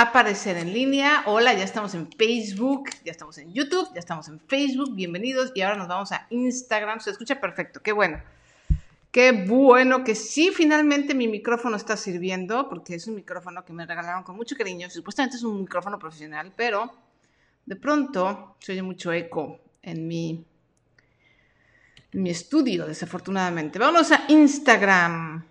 aparecer en línea. Hola, ya estamos en Facebook, ya estamos en YouTube, ya estamos en Facebook. Bienvenidos. Y ahora nos vamos a Instagram. Se escucha perfecto. Qué bueno. Qué bueno que sí, finalmente mi micrófono está sirviendo, porque es un micrófono que me regalaron con mucho cariño. Supuestamente es un micrófono profesional, pero de pronto se oye mucho eco en mi, mi estudio, desafortunadamente. Vamos a Instagram.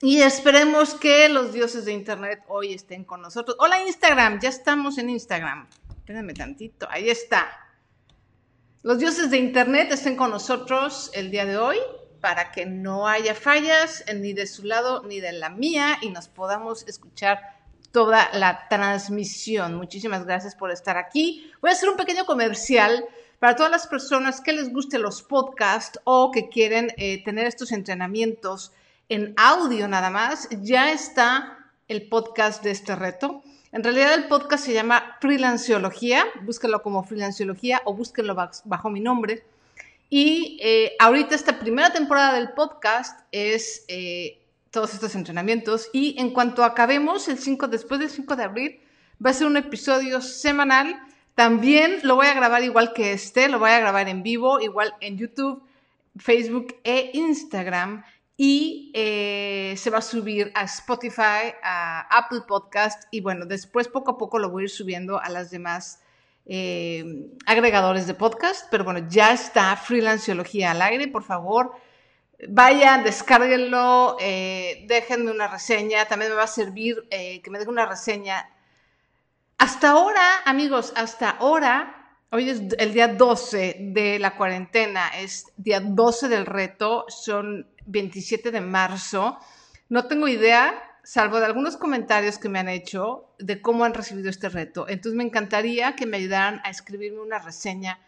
Y esperemos que los dioses de Internet hoy estén con nosotros. Hola Instagram, ya estamos en Instagram. Espérenme tantito, ahí está. Los dioses de Internet estén con nosotros el día de hoy para que no haya fallas ni de su lado ni de la mía y nos podamos escuchar toda la transmisión. Muchísimas gracias por estar aquí. Voy a hacer un pequeño comercial para todas las personas que les gusten los podcasts o que quieren eh, tener estos entrenamientos en audio nada más, ya está el podcast de este reto. En realidad el podcast se llama Freelanceología, búsquenlo como Freelanceología o búsquenlo bajo mi nombre. Y eh, ahorita esta primera temporada del podcast es eh, todos estos entrenamientos y en cuanto acabemos el 5, después del 5 de abril, va a ser un episodio semanal. También lo voy a grabar igual que este, lo voy a grabar en vivo, igual en YouTube, Facebook e Instagram y eh, se va a subir a Spotify, a Apple Podcast y bueno, después poco a poco lo voy a ir subiendo a las demás eh, agregadores de podcast, pero bueno, ya está Freelanceología al aire, por favor, vayan, descárguenlo, eh, déjenme una reseña, también me va a servir que me dejen una reseña. Hasta ahora, amigos, hasta ahora, hoy es el día 12 de la cuarentena, es día 12 del reto, son 27 de marzo. No tengo idea, salvo de algunos comentarios que me han hecho, de cómo han recibido este reto. Entonces me encantaría que me ayudaran a escribirme una reseña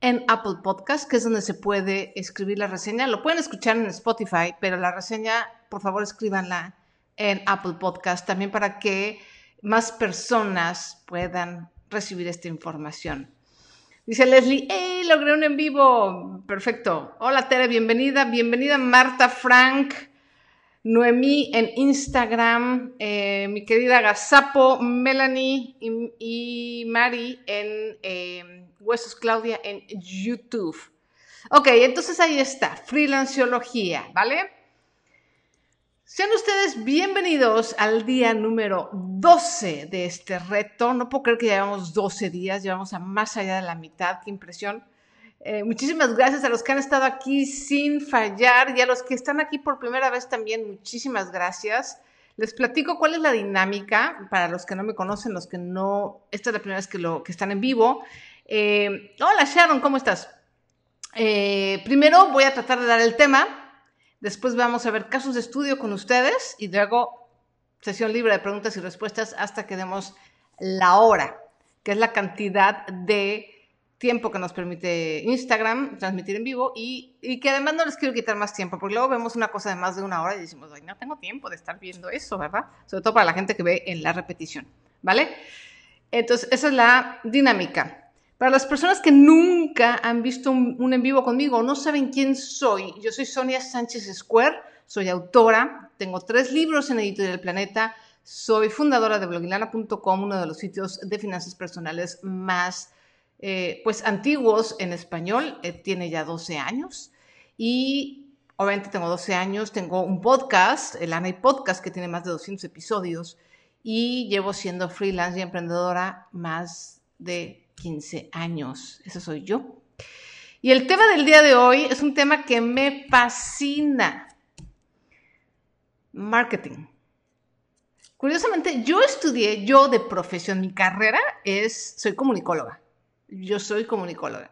en Apple Podcast, que es donde se puede escribir la reseña. Lo pueden escuchar en Spotify, pero la reseña, por favor, escríbanla en Apple Podcast también para que más personas puedan recibir esta información. Dice Leslie, ¡hey! Logré un en vivo. Perfecto. Hola Tere, bienvenida. Bienvenida Marta Frank. Noemí en Instagram, eh, mi querida Gazapo, Melanie y, Mari en eh, Huesos Claudia en YouTube. Ok, entonces ahí está, freelanceología, ¿vale? Sean ustedes bienvenidos al día número 12 de este reto. No puedo creer que llevamos 12 días, llevamos a más allá de la mitad, qué impresión. Eh, muchísimas gracias a los que han estado aquí sin fallar y a los que están aquí por primera vez también, muchísimas gracias. Les platico cuál es la dinámica para los que no me conocen, los que no, esta es la primera vez que, lo, que están en vivo. Eh, hola Sharon, ¿cómo estás? Eh, primero voy a tratar de dar el tema, Después vamos a ver casos de estudio con ustedes y luego sesión libre de preguntas y respuestas hasta que demos la hora, que es la cantidad de tiempo que nos permite Instagram transmitir en vivo y, que además no les quiero quitar más tiempo, porque luego vemos una cosa de más de una hora y decimos, ay, no tengo tiempo de estar viendo eso, ¿verdad? Sobre todo para la gente que ve en la repetición, ¿vale? Entonces, esa es la dinámica. Para las personas que nunca han visto un, en vivo conmigo o no saben quién soy, yo soy Sonia Sánchez Square, soy autora, tengo tres libros en Editorial Planeta, soy fundadora de blogilana.com, uno de los sitios de finanzas personales más eh, pues antiguos en español, eh, tiene ya 12 años. Y obviamente tengo 12 años, tengo un podcast, el ANAI Podcast, que tiene más de 200 episodios y llevo siendo freelance y emprendedora más de 15 años. Eso soy yo. Y el tema del día de hoy es un tema que me fascina. Marketing. Curiosamente, yo estudié, yo de profesión, mi carrera es, soy comunicóloga. Yo soy comunicóloga.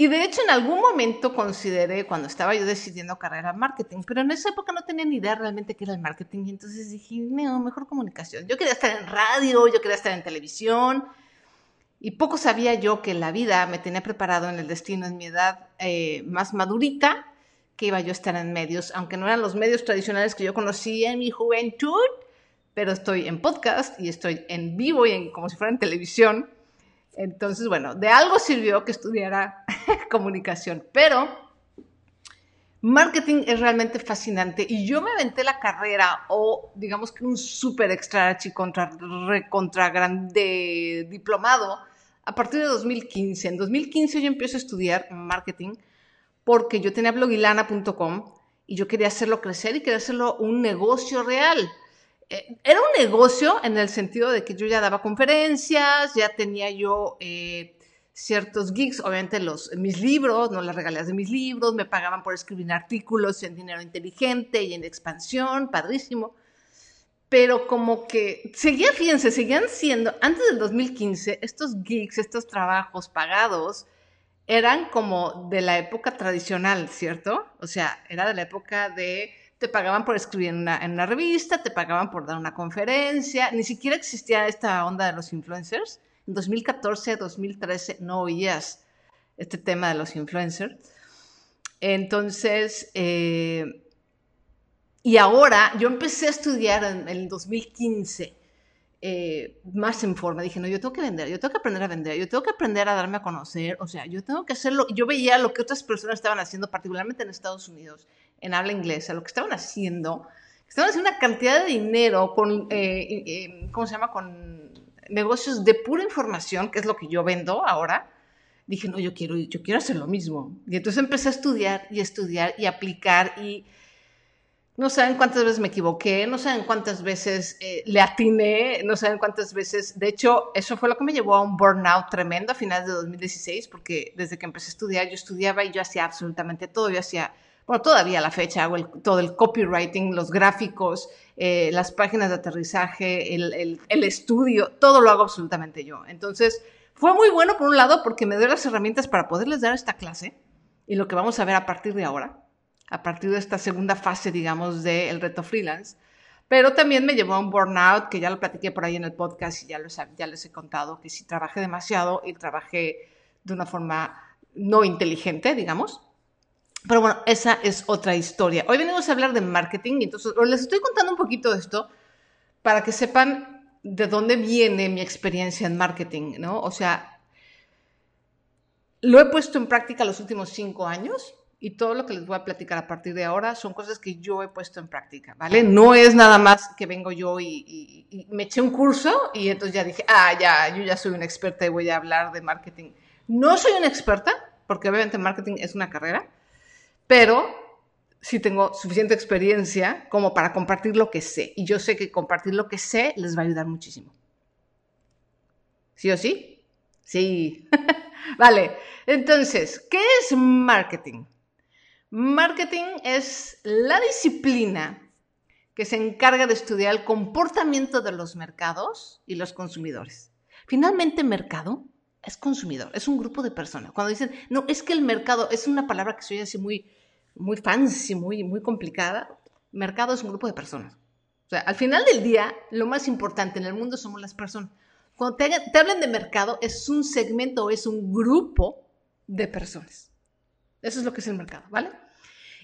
Y de hecho, en algún momento consideré, cuando estaba yo decidiendo carrera marketing, pero en esa época no tenía ni idea realmente qué era el marketing. Y entonces dije, no, mejor comunicación. Yo quería estar en radio, yo quería estar en televisión, y poco sabía yo que la vida me tenía preparado en el destino en mi edad eh, más madurita, que iba yo a estar en medios, aunque no eran los medios tradicionales que yo conocía en mi juventud, pero estoy en podcast y estoy en vivo y en, como si fuera en televisión. Entonces, bueno, de algo sirvió que estudiara comunicación, pero Marketing es realmente fascinante y yo me aventé la carrera o digamos que un súper extra contra, contra grande diplomado a partir de 2015. En 2015 yo empiezo a estudiar marketing porque yo tenía blogilana.com y yo quería hacerlo crecer y quería hacerlo un negocio real. Eh, era un negocio en el sentido de que yo ya daba conferencias, ya tenía yo... Eh, ciertos gigs, obviamente los, mis libros, no las regalías de mis libros, me pagaban por escribir artículos en dinero inteligente y en expansión, padrísimo. Pero como que seguía, fíjense, seguían siendo, antes del 2015, estos gigs, estos trabajos pagados, eran como de la época tradicional, ¿cierto? O sea, era de la época de, te pagaban por escribir en una, en una revista, te pagaban por dar una conferencia, ni siquiera existía esta onda de los influencers en 2014, 2013 no oías este tema de los influencers. Entonces, eh, y ahora yo empecé a estudiar en el 2015 eh, más en forma. Dije, no, yo tengo que vender, yo tengo que aprender a vender, yo tengo que aprender a darme a conocer, o sea, yo tengo que hacerlo. Yo veía lo que otras personas estaban haciendo, particularmente en Estados Unidos, en habla inglesa, lo que estaban haciendo. Estaban haciendo una cantidad de dinero con, eh, ¿cómo se llama? Con negocios de pura información, que es lo que yo vendo ahora, dije, no, yo quiero, yo quiero hacer lo mismo. Y entonces empecé a estudiar y estudiar y aplicar y no saben cuántas veces me equivoqué, no saben cuántas veces eh, le atiné, no saben cuántas veces, de hecho, eso fue lo que me llevó a un burnout tremendo a finales de 2016, porque desde que empecé a estudiar, yo estudiaba y yo hacía absolutamente todo, yo hacía bueno, todavía a la fecha hago todo el copywriting, los gráficos, eh, las páginas de aterrizaje, el, estudio, todo lo hago absolutamente yo. Entonces, fue muy bueno por un lado porque me dio las herramientas para poderles dar esta clase y lo que vamos a ver a partir de ahora, a partir de esta segunda fase, digamos, del reto freelance. Pero también me llevó a un burnout, que ya lo platiqué por ahí en el podcast y ya, ya les he contado que si trabajé demasiado y trabajé de una forma no inteligente, digamos. Pero bueno, esa es otra historia. Hoy venimos a hablar de marketing y entonces les estoy contando un poquito de esto para que sepan de dónde viene mi experiencia en marketing, ¿no? O sea, lo he puesto en práctica los últimos cinco años y todo lo que les voy a platicar a partir de ahora son cosas que yo he puesto en práctica, ¿vale? No es nada más que vengo yo y, y me eché un curso y entonces ya dije, ah, ya, yo ya soy una experta y voy a hablar de marketing. No soy una experta, porque obviamente marketing es una carrera, pero sí tengo suficiente experiencia como para compartir lo que sé. Y yo sé que compartir lo que sé les va a ayudar muchísimo. ¿Sí o sí? Sí. vale, entonces, ¿qué es marketing? Marketing es la disciplina que se encarga de estudiar el comportamiento de los mercados y los consumidores. Finalmente, mercado es consumidor, es un grupo de personas. Cuando dicen, no, es que el mercado es una palabra que se oye así muy, muy fancy, muy, muy complicada, mercado es un grupo de personas. O sea, al final del día, lo más importante en el mundo somos las personas. Cuando te, te hablan de mercado, es un segmento o es un grupo de personas. Eso es lo que es el mercado, ¿vale?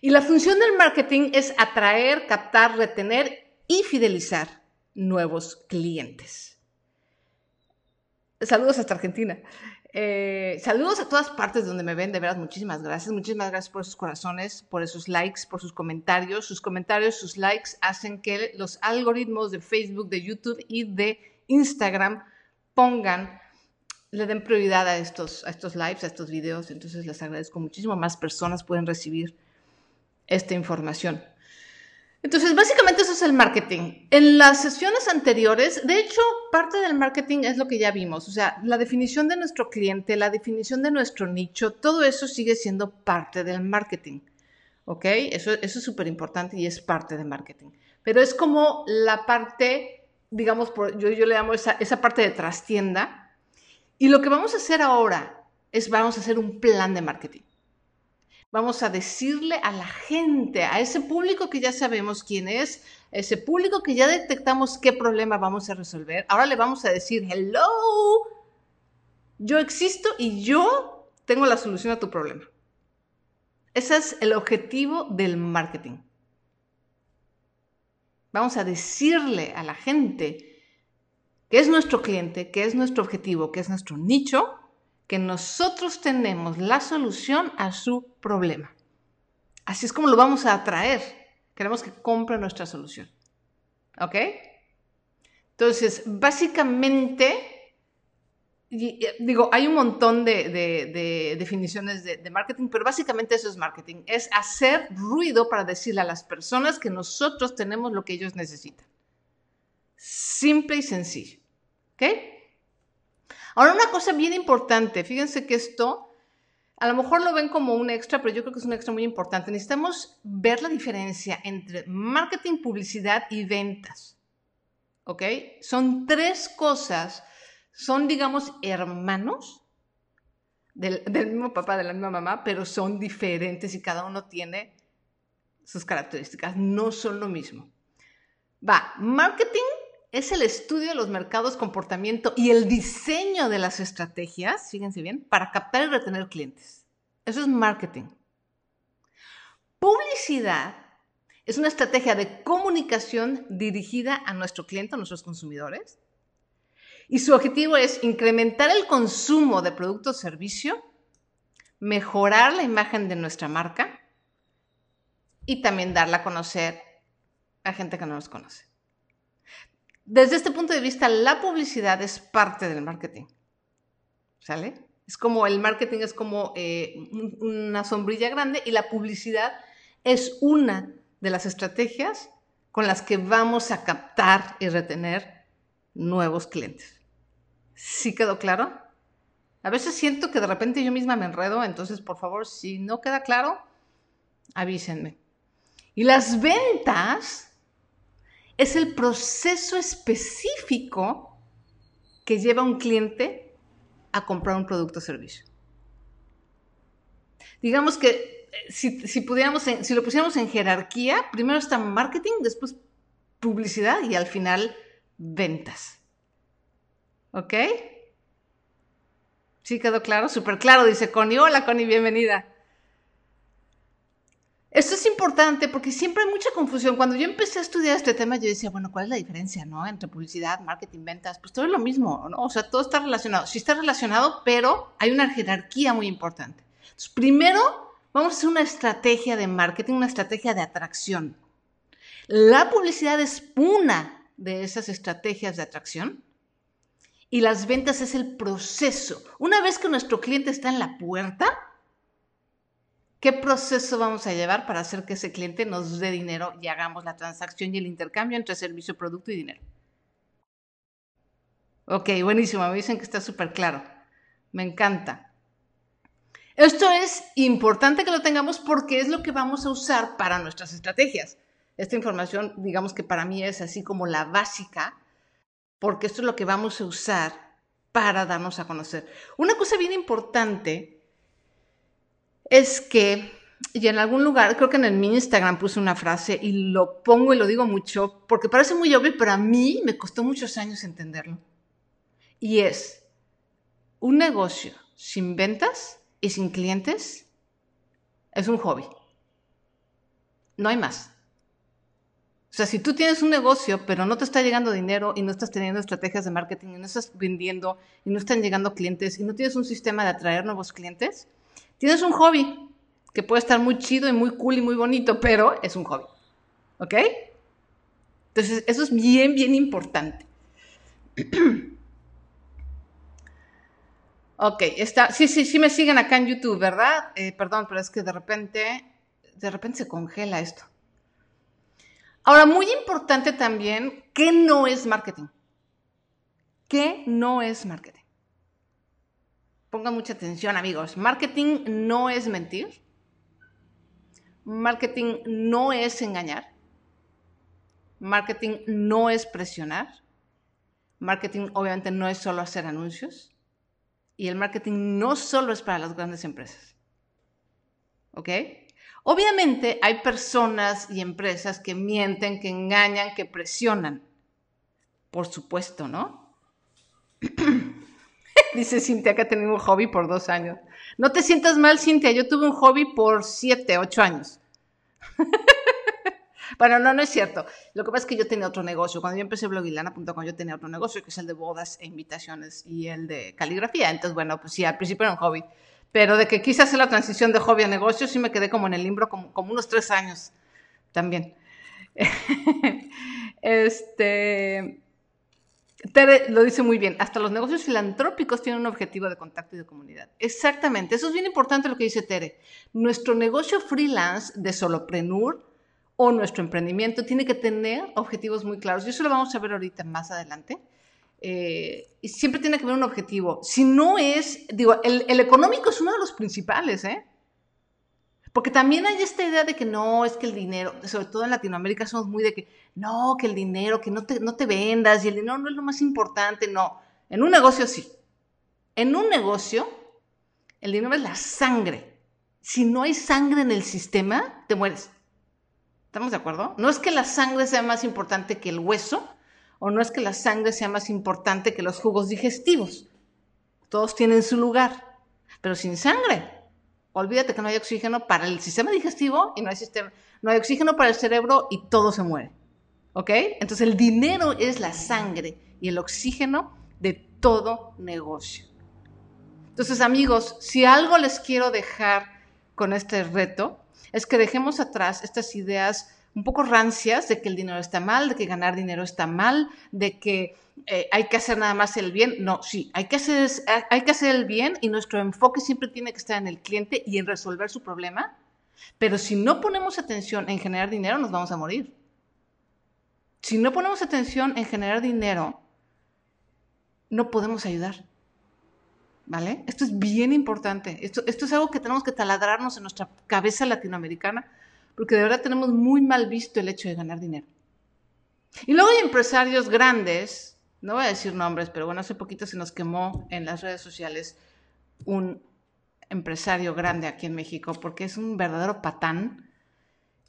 Y la función del marketing es atraer, captar, retener y fidelizar nuevos clientes. Saludos hasta Argentina. Eh, saludos a todas partes donde me ven, de verdad, muchísimas gracias. Muchísimas gracias por sus corazones, por esos likes, por sus comentarios. Sus comentarios, sus likes hacen que los algoritmos de Facebook, de YouTube y de Instagram pongan, le den prioridad a estos, a estos lives, a estos videos. Entonces les agradezco muchísimo. Más personas pueden recibir esta información. Entonces, básicamente eso es el marketing. En las sesiones anteriores, de hecho, parte del marketing es lo que ya vimos, o sea, la definición de nuestro cliente, la definición de nuestro nicho, todo eso sigue siendo parte del marketing. ¿Ok? Eso, es súper importante y es parte del marketing. Pero es como la parte, digamos, yo, yo le llamo esa, esa parte de trastienda. Y lo que vamos a hacer ahora es, vamos a hacer un plan de marketing vamos a decirle a la gente, a ese público que ya sabemos quién es, ese público que ya detectamos qué problema vamos a resolver, ahora le vamos a decir, hello, yo existo y yo tengo la solución a tu problema. Ese es el objetivo del marketing. Vamos a decirle a la gente que es nuestro cliente, que es nuestro objetivo, que es nuestro nicho, que nosotros tenemos la solución a su problema. Así es como lo vamos a atraer. Queremos que compre nuestra solución. ¿Ok? Entonces, básicamente, digo, hay un montón de, definiciones de, marketing, pero básicamente eso es marketing. Es hacer ruido para decirle a las personas que nosotros tenemos lo que ellos necesitan. Simple y sencillo. ¿Ok? Ahora, una cosa bien importante, fíjense que esto a lo mejor lo ven como un extra, pero yo creo que es un extra muy importante. Necesitamos ver la diferencia entre marketing, publicidad y ventas. ¿Ok? Son tres cosas, son, digamos, hermanos del, mismo papá, de la misma mamá, pero son diferentes y cada uno tiene sus características, no son lo mismo. Va, marketing es el estudio de los mercados, comportamiento y el diseño de las estrategias, fíjense bien, para captar y retener clientes. Eso es marketing. Publicidad es una estrategia de comunicación dirigida a nuestro cliente, a nuestros consumidores. Y su objetivo es incrementar el consumo de producto o servicio, mejorar la imagen de nuestra marca y también darla a conocer a gente que no nos conoce. Desde este punto de vista, la publicidad es parte del marketing. ¿Sale? Es como el marketing es como eh, una sombrilla grande y la publicidad es una de las estrategias con las que vamos a captar y retener nuevos clientes. ¿Sí quedó claro? A veces siento que de repente yo misma me enredo, entonces por favor, si no queda claro, avísenme. Y las ventas es el proceso específico que lleva a un cliente a comprar un producto o servicio. Digamos que eh, si, pudiéramos, si lo pusiéramos en jerarquía, primero está marketing, después publicidad y al final ventas. ¿Ok? ¿Sí quedó claro? Súper claro, dice Connie. Hola Connie, bienvenida. Esto es importante porque siempre hay mucha confusión. Cuando yo empecé a estudiar este tema, yo decía, bueno, ¿cuál es la diferencia, no? Entre publicidad, marketing, ventas. Pues todo es lo mismo, ¿no? O sea, todo está relacionado. Sí está relacionado, pero hay una jerarquía muy importante. Primero vamos a hacer una estrategia de marketing, una estrategia de atracción. La publicidad es una de esas estrategias de atracción y las ventas es el proceso. Una vez que nuestro cliente está en la puerta, ¿Qué proceso vamos a llevar para hacer que ese cliente nos dé dinero y hagamos la transacción y el intercambio entre servicio, producto y dinero? Ok, buenísimo, me dicen que está súper claro. Me encanta. Esto es importante que lo tengamos porque es lo que vamos a usar para nuestras estrategias. Esta información, digamos que para mí es así como la básica, porque esto es lo que vamos a usar para darnos a conocer. Una cosa bien importante es que, y en algún lugar, creo que en mi Instagram puse una frase y lo pongo y lo digo mucho, porque parece muy obvio, pero a mí me costó muchos años entenderlo. Y es, un negocio sin ventas y sin clientes es un hobby. No hay más. O sea, si tú tienes un negocio, pero no te está llegando dinero y no estás teniendo estrategias de marketing y no estás vendiendo y no están llegando clientes y no tienes un sistema de atraer nuevos clientes, Tienes un hobby que puede estar muy chido y muy cool y muy bonito, pero es un hobby. ¿Ok? Entonces, eso es bien, bien importante. ok, está. Sí, sí, sí me siguen acá en YouTube, ¿verdad? Eh, perdón, pero es que de repente, de repente se congela esto. Ahora, muy importante también, ¿qué no es marketing? ¿Qué no es marketing? Pongan mucha atención, amigos. Marketing no es mentir. Marketing no es engañar. Marketing no es presionar. Marketing obviamente no es solo hacer anuncios. Y el marketing no solo es para las grandes empresas. ¿Ok? Obviamente hay personas y empresas que mienten, que engañan, que presionan. Por supuesto, ¿no? Dice Cintia que ha tenido un hobby por dos años. No te sientas mal, Cintia. Yo tuve un hobby por siete, ocho años. bueno, no, no es cierto. Lo que pasa es que yo tenía otro negocio. Cuando yo empecé blogilana.com, yo tenía otro negocio, que es el de bodas e invitaciones y el de caligrafía. Entonces, bueno, pues sí, al principio era un hobby. Pero de que quise hacer la transición de hobby a negocio, sí me quedé como en el libro como, como unos tres años también. este, Tere lo dice muy bien, hasta los negocios filantrópicos tienen un objetivo de contacto y de comunidad. Exactamente, eso es bien importante lo que dice Tere. Nuestro negocio freelance de solopreneur o nuestro emprendimiento tiene que tener objetivos muy claros. Y eso lo vamos a ver ahorita más adelante. Eh, y siempre tiene que haber un objetivo. Si no es, digo, el, el económico es uno de los principales, ¿eh? Porque también hay esta idea de que no, es que el dinero, sobre todo en Latinoamérica somos muy de que, no, que el dinero, que no te, no te vendas y el dinero no es lo más importante, no. En un negocio sí. En un negocio, el dinero es la sangre. Si no hay sangre en el sistema, te mueres. ¿Estamos de acuerdo? No es que la sangre sea más importante que el hueso, o no es que la sangre sea más importante que los jugos digestivos. Todos tienen su lugar, pero sin sangre Olvídate que no hay oxígeno para el sistema digestivo y no hay, sistema, no hay oxígeno para el cerebro y todo se muere. ¿Ok? Entonces el dinero es la sangre y el oxígeno de todo negocio. Entonces amigos, si algo les quiero dejar con este reto, es que dejemos atrás estas ideas un poco rancias de que el dinero está mal, de que ganar dinero está mal, de que eh, hay que hacer nada más el bien. No, sí, hay que, hacer, hay que hacer el bien y nuestro enfoque siempre tiene que estar en el cliente y en resolver su problema. Pero si no ponemos atención en generar dinero, nos vamos a morir. Si no ponemos atención en generar dinero, no podemos ayudar. ¿Vale? Esto es bien importante. Esto, esto es algo que tenemos que taladrarnos en nuestra cabeza latinoamericana, porque de verdad tenemos muy mal visto el hecho de ganar dinero. Y luego hay empresarios grandes no voy a decir nombres, pero bueno, hace poquito se nos quemó en las redes sociales un empresario grande aquí en México porque es un verdadero patán.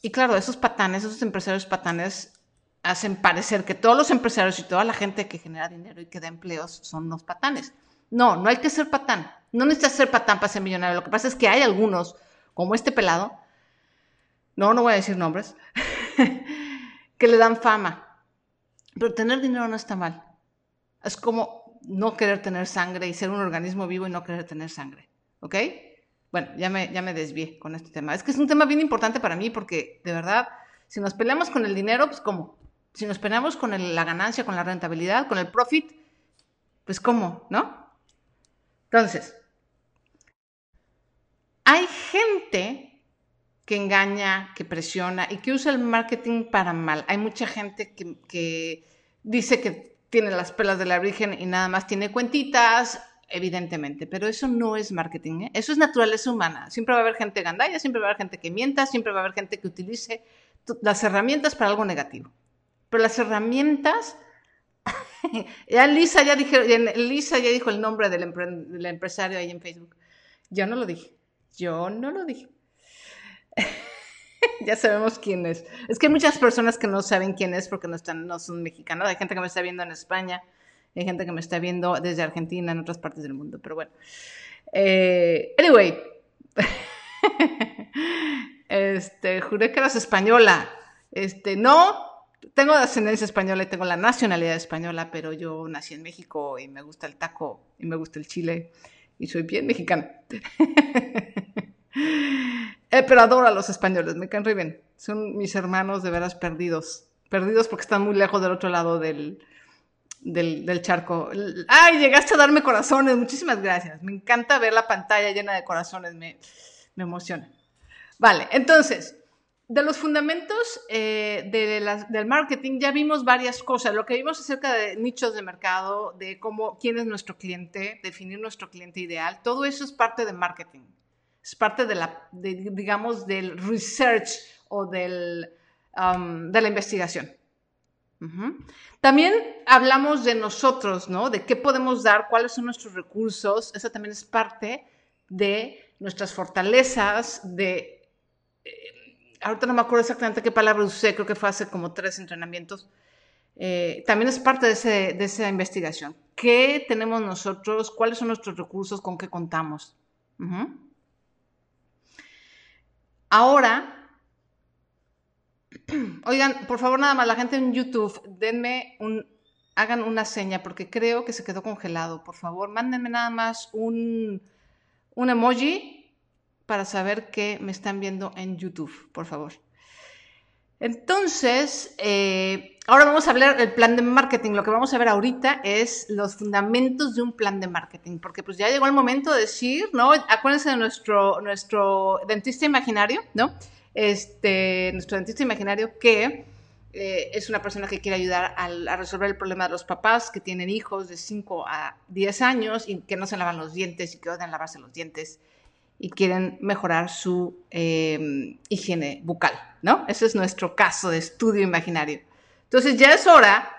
Y claro, esos patanes, esos empresarios patanes hacen parecer que todos los empresarios y toda la gente que genera dinero y que da empleos son unos patanes. No, no hay que ser patán. No necesitas ser patán para ser millonario. Lo que pasa es que hay algunos, como este pelado, no, no voy a decir nombres, que le dan fama. Pero tener dinero no está mal. Es como no querer tener sangre y ser un organismo vivo y no querer tener sangre. ¿Ok? Bueno, ya me, ya me desvié con este tema. Es que es un tema bien importante para mí porque, de verdad, si nos peleamos con el dinero, pues ¿cómo? Si nos peleamos con la ganancia, con la rentabilidad, con el profit, pues ¿cómo? ¿No? Entonces, hay gente que engaña, que presiona y que usa el marketing para mal. Hay mucha gente que, que dice que tiene las pelas de la Virgen y nada más tiene cuentitas, evidentemente, pero eso no es marketing, ¿eh? eso es naturaleza humana. Siempre va a haber gente gandalla, siempre va a haber gente que mienta, siempre va a haber gente que utilice las herramientas para algo negativo. Pero las herramientas, ya Lisa ya, dije, Lisa ya dijo el nombre del, del empresario ahí en Facebook. Yo no lo dije, yo no lo dije. ya sabemos quién es. Es que hay muchas personas que no saben quién es porque no, están, no son mexicanos. Hay gente que me está viendo en España, hay gente que me está viendo desde Argentina, en otras partes del mundo, pero bueno. Eh, anyway, este, juré que eras española. Este, no, tengo ascendencia española y tengo la nacionalidad española, pero yo nací en México y me gusta el taco y me gusta el chile y soy bien mexicana. Eh, pero adoro a los españoles, me caen bien. Son mis hermanos de veras perdidos. Perdidos porque están muy lejos del otro lado del, del, charco. ¡Ay, llegaste a darme corazones! Muchísimas gracias. Me encanta ver la pantalla llena de corazones, me, me emociona. Vale, entonces, de los fundamentos eh, de del marketing ya vimos varias cosas. Lo que vimos acerca de nichos de mercado, de cómo, quién es nuestro cliente, definir nuestro cliente ideal, todo eso es parte de marketing es parte de la, digamos, del research o del, um, de la investigación. También hablamos de nosotros, ¿no? De qué podemos dar, cuáles son nuestros recursos. Eso también es parte de nuestras fortalezas, de... Eh, ahorita no me acuerdo exactamente qué palabra usé, creo que fue hace como tres entrenamientos. Eh, también es parte de, de, esa investigación. ¿Qué tenemos nosotros? ¿Cuáles son nuestros recursos? ¿Con qué contamos? Ahora, oigan, por favor, nada más, la gente en YouTube, denme un, hagan una seña porque creo que se quedó congelado. Por favor, mándenme nada más un, un emoji para saber que me están viendo en YouTube, por favor. Entonces, eh, ahora vamos a hablar del plan de marketing. Lo que vamos a ver ahorita es los fundamentos de un plan de marketing, porque pues ya llegó el momento de decir, ¿no? Acuérdense de nuestro, nuestro dentista imaginario, ¿no? Este, nuestro dentista imaginario que eh, es una persona que quiere ayudar a, resolver el problema de los papás que tienen hijos de 5 a 10 años y que no se lavan los dientes y que odian lavarse los dientes y quieren mejorar su eh, higiene bucal, ¿no? Ese es nuestro caso de estudio imaginario. Entonces ya es hora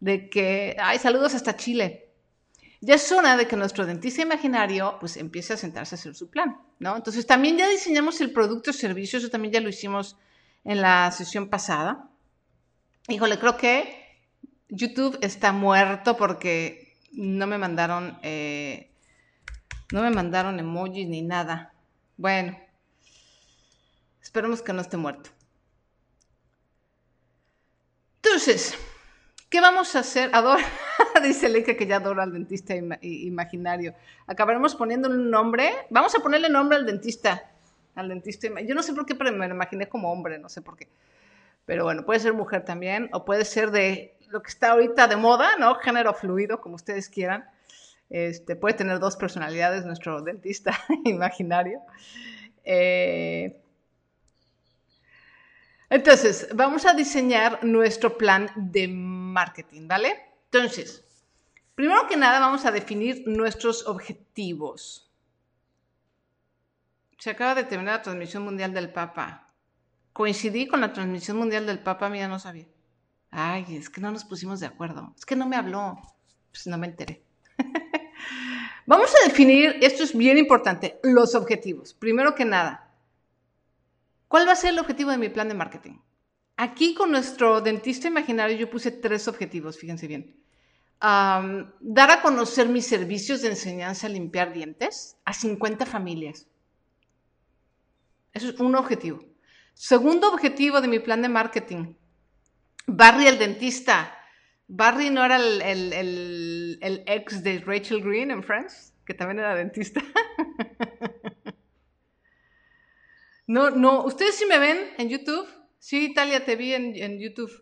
de que, ay, saludos hasta Chile. Ya es hora de que nuestro dentista imaginario pues empiece a sentarse a hacer su plan, ¿no? Entonces también ya diseñamos el producto o servicio, eso también ya lo hicimos en la sesión pasada. Híjole, creo que YouTube está muerto porque no me mandaron eh, no me mandaron emojis ni nada. Bueno, esperemos que no esté muerto. Entonces, ¿qué vamos a hacer? Adora, dice Leica que ya adora al dentista imaginario. Acabaremos poniendo un nombre. Vamos a ponerle nombre al dentista. Al dentista. Yo no sé por qué, pero me lo imaginé como hombre, no sé por qué. Pero bueno, puede ser mujer también, o puede ser de lo que está ahorita de moda, ¿no? Género fluido, como ustedes quieran. Este, puede tener dos personalidades nuestro dentista imaginario. Eh, entonces, vamos a diseñar nuestro plan de marketing, ¿vale? Entonces, primero que nada vamos a definir nuestros objetivos. Se acaba de terminar la transmisión mundial del Papa. Coincidí con la transmisión mundial del Papa, mira, no sabía. Ay, es que no nos pusimos de acuerdo. Es que no me habló. Pues no me enteré. Vamos a definir, esto es bien importante, los objetivos. Primero que nada, ¿cuál va a ser el objetivo de mi plan de marketing? Aquí con nuestro dentista imaginario yo puse tres objetivos, fíjense bien. dar a conocer mis servicios de enseñanza a limpiar dientes a 50 familias. Eso es un objetivo. Segundo objetivo de mi plan de marketing, Barry el dentista Barry no era el, ex de Rachel Green en Friends, que también era dentista. no, no, ¿ustedes sí me ven en YouTube? Sí, Italia, te vi en, en YouTube.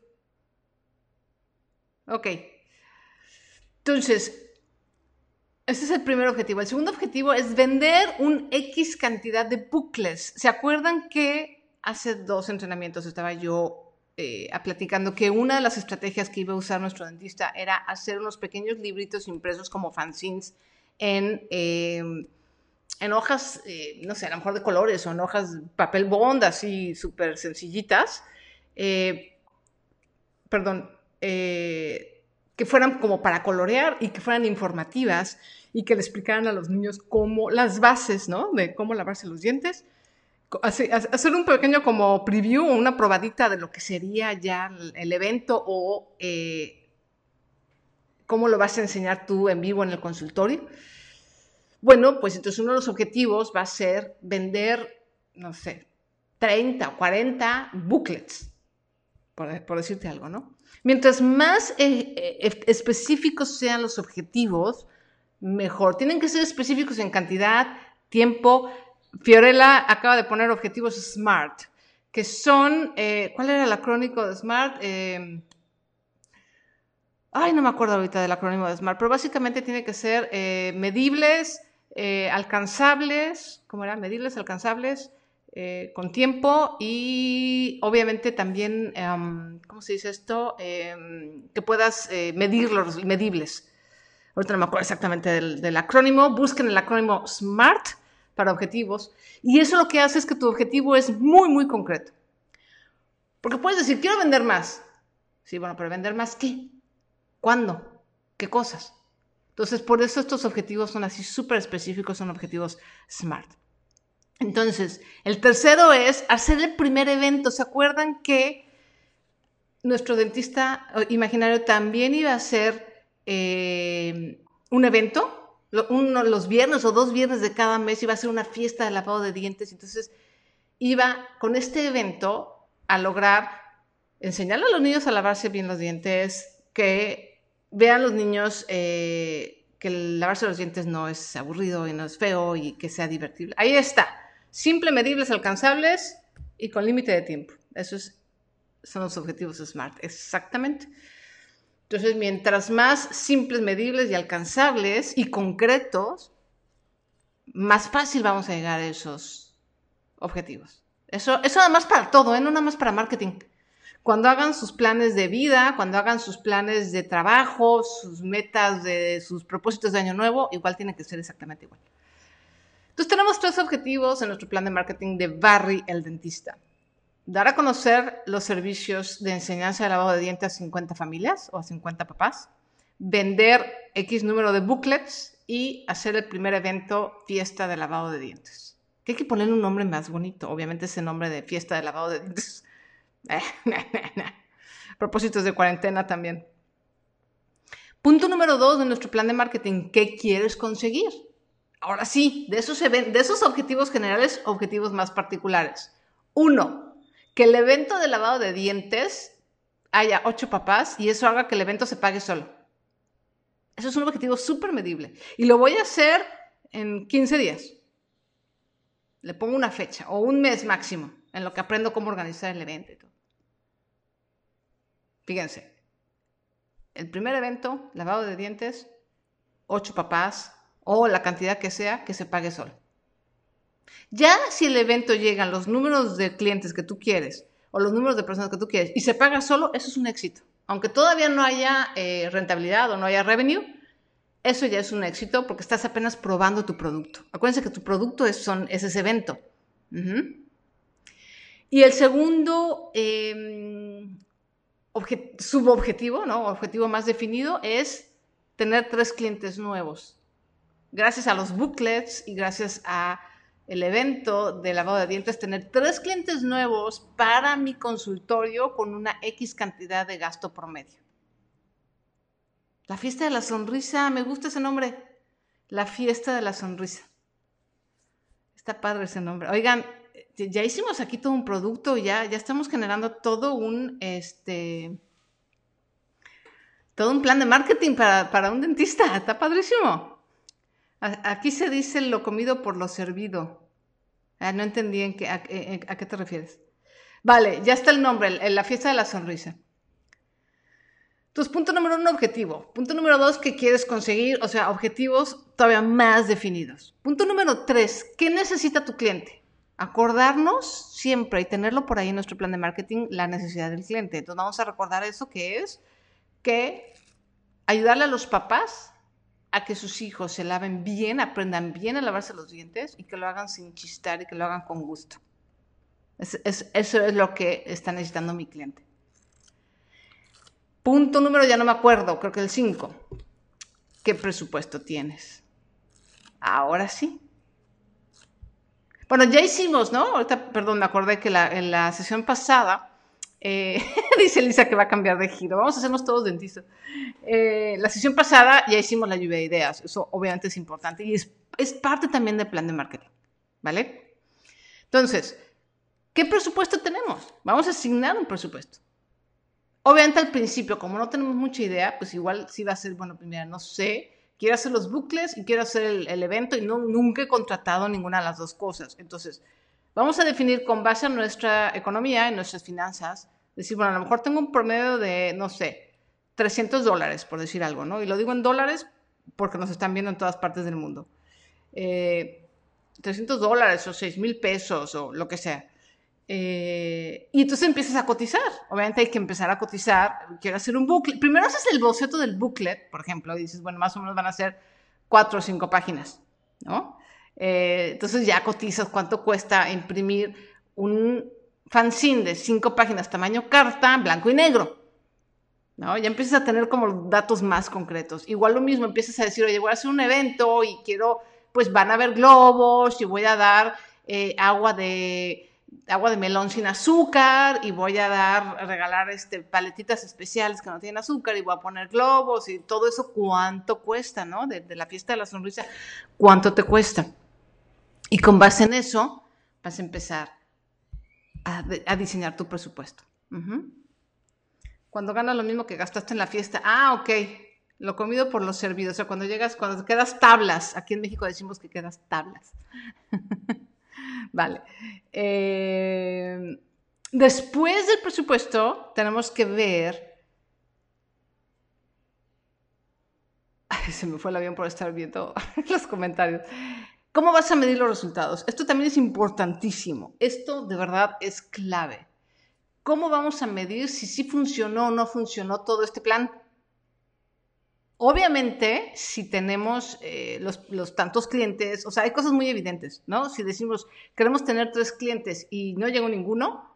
Ok. Entonces, ese es el primer objetivo. El segundo objetivo es vender un X cantidad de bucles. ¿Se acuerdan que hace dos entrenamientos estaba yo eh, platicando que una de las estrategias que iba a usar nuestro dentista era hacer unos pequeños libritos impresos como fanzines en, em, en hojas, eh, no sé, a lo mejor de colores o en hojas papel bond, así súper sencillitas. Eh, perdón, que fueran como para colorear y que fueran informativas y que le explicaran a los niños cómo, las bases, ¿no? De cómo lavarse los dientes hacer un pequeño como preview, una probadita de lo que sería ya el evento o eh, cómo lo vas a enseñar tú en vivo en el consultorio. Bueno, pues entonces uno de los objetivos va a ser vender, no sé, 30 o 40 booklets, por, decirte algo, ¿no? Mientras más eh, eh, específicos sean los objetivos, mejor. Tienen que ser específicos en cantidad, tiempo, Fiorella acaba de poner objetivos SMART, que son, eh, ¿cuál era el acrónico de SMART? Eh, ay, no me acuerdo ahorita del acrónimo de SMART, pero básicamente tiene que ser medibles, alcanzables, ¿cómo era? Medibles, alcanzables, con tiempo y obviamente también, em, ¿cómo se dice esto? Em, que puedas medirlos, medibles. Ahorita no me acuerdo exactamente del, del acrónimo. Busquen el acrónimo SMART para objetivos. Y eso lo que hace es que tu objetivo es muy, muy concreto. Porque puedes decir, quiero vender más. Sí, bueno, pero vender más qué? ¿Cuándo? ¿Qué cosas? Entonces, por eso estos objetivos son así súper específicos, son objetivos SMART. Entonces, el tercero es hacer el primer evento. ¿Se acuerdan que nuestro dentista imaginario también iba a hacer eh, un evento los viernes o dos viernes de cada mes iba a ser una fiesta de lavado de dientes. Entonces iba con este evento a lograr enseñarle a los niños a lavarse bien los dientes, que vean los niños eh, que lavarse los dientes no es aburrido y no es feo y que sea divertible. Ahí está. Simple, medibles, alcanzables y con límite de tiempo. Esos son los objetivos SMART. Exactamente. Entonces, mientras más simples, medibles y alcanzables y concretos, más fácil vamos a llegar a esos objetivos. Eso, eso además para todo, ¿eh? no nada más para marketing. Cuando hagan sus planes de vida, cuando hagan sus planes de trabajo, sus metas, de sus propósitos de año nuevo, igual tiene que ser exactamente igual. Entonces tenemos tres objetivos en nuestro plan de marketing de Barry el dentista dar a conocer los servicios de enseñanza de lavado de dientes a 50 familias o a 50 papás, vender X número de booklets y hacer el primer evento fiesta de lavado de dientes. hay que ponerle un nombre más bonito, obviamente ese nombre de fiesta de lavado de dientes. Propósitos de cuarentena también. Punto número dos de nuestro plan de marketing, ¿qué quieres conseguir? Ahora sí, de esos, de esos objetivos generales, objetivos más particulares. Uno, que el evento de lavado de dientes haya ocho papás y eso haga que el evento se pague solo. Eso es un objetivo súper medible. Y lo voy a hacer en 15 días. Le pongo una fecha o un mes máximo en lo que aprendo cómo organizar el evento y todo. Fíjense, el primer evento, lavado de dientes, ocho papás o la cantidad que sea, que se pague solo. Ya si el evento llega a los números de clientes que tú quieres o los números de personas que tú quieres y se paga solo, eso es un éxito. Aunque todavía no haya eh, rentabilidad o no haya revenue, eso ya es un éxito porque estás apenas probando tu producto. Acuérdense que tu producto es, son, ese evento. Y el segundo em, subobjetivo, ¿no? objetivo más definido, es tener tres clientes nuevos. Gracias a los booklets y gracias a el evento de lavado de dientes, tener tres clientes nuevos para mi consultorio con una X cantidad de gasto promedio. La fiesta de la sonrisa, me gusta ese nombre. La fiesta de la sonrisa. Está padre ese nombre. Oigan, ya hicimos aquí todo un producto, ya, ya estamos generando todo un, este, todo un plan de marketing para, para un dentista. Está padrísimo. Aquí se dice lo comido por lo servido. Ah, no entendí en qué, a, qué te refieres. Vale, ya está el nombre, la fiesta de la sonrisa. Entonces, punto número uno, objetivo. Punto número dos, ¿qué quieres conseguir? O sea, objetivos todavía más definidos. Punto número tres, ¿qué necesita tu cliente? Acordarnos siempre y tenerlo por ahí en nuestro plan de marketing, la necesidad del cliente. Entonces, vamos a recordar eso que es que ayudarle a los papás a que sus hijos se laven bien, aprendan bien a lavarse los dientes y que lo hagan sin chistar y que lo hagan con gusto. eso es lo que está necesitando mi cliente. Punto número, ya no me acuerdo, creo que el 5. ¿Qué presupuesto tienes? Ahora sí. Bueno, ya hicimos, ¿no? Ahorita, perdón, me acordé que en la sesión pasada eh, dice Lisa que va a cambiar de giro. Vamos a hacernos todos dentistas. Eh, la sesión pasada ya hicimos la lluvia de ideas. Eso obviamente es importante y es, es parte también del plan de marketing. ¿Vale? Entonces, ¿qué presupuesto tenemos? Vamos a asignar un presupuesto. Obviamente al principio, como no tenemos mucha idea, pues igual sí va a ser, bueno, primero, no sé, quiero hacer los bucles y quiero hacer el, el evento y no, nunca he contratado ninguna de las dos cosas. Entonces, Vamos a definir con base en nuestra economía, en nuestras finanzas, decir, bueno, a lo mejor tengo un promedio de, no sé, 300 dólares, por decir algo, ¿no? Y lo digo en dólares porque nos están viendo en todas partes del mundo. 300 eh, dólares o 6 mil pesos o lo que sea. Eh, y entonces empiezas a cotizar. Obviamente hay que empezar a cotizar. Quiero hacer un booklet. Primero haces el boceto del booklet, por ejemplo, y dices, bueno, más o menos van a ser cuatro o cinco páginas, ¿no? Eh, entonces ya cotizas cuánto cuesta imprimir un fanzine de cinco páginas, tamaño carta, blanco y negro. ¿no? Ya empiezas a tener como datos más concretos. Igual lo mismo, empiezas a decir, oye, voy a hacer un evento y quiero, pues van a haber globos y voy a dar eh, agua de agua de melón sin azúcar y voy a dar, a regalar este, paletitas especiales que no tienen azúcar y voy a poner globos y todo eso, ¿cuánto cuesta, no? De, la fiesta de la sonrisa, ¿cuánto te cuesta? Y con base en eso vas a empezar a, diseñar tu presupuesto. Cuando ganas lo mismo que gastaste en la fiesta, ah, ok, Lo comido por lo servido. O sea, cuando llegas, cuando quedas tablas, aquí en México decimos que quedas tablas. vale. Eh, después del presupuesto, tenemos que ver. Se me fue el avión por estar viendo los comentarios. ¿Cómo vas a medir los resultados? Esto también es importantísimo. Esto de verdad es clave. ¿Cómo vamos a medir si sí funcionó o no funcionó todo este plan? Obviamente, si tenemos eh, los, tantos clientes, o sea, hay cosas muy evidentes, ¿no? Si decimos, queremos tener tres clientes y no llegó ninguno,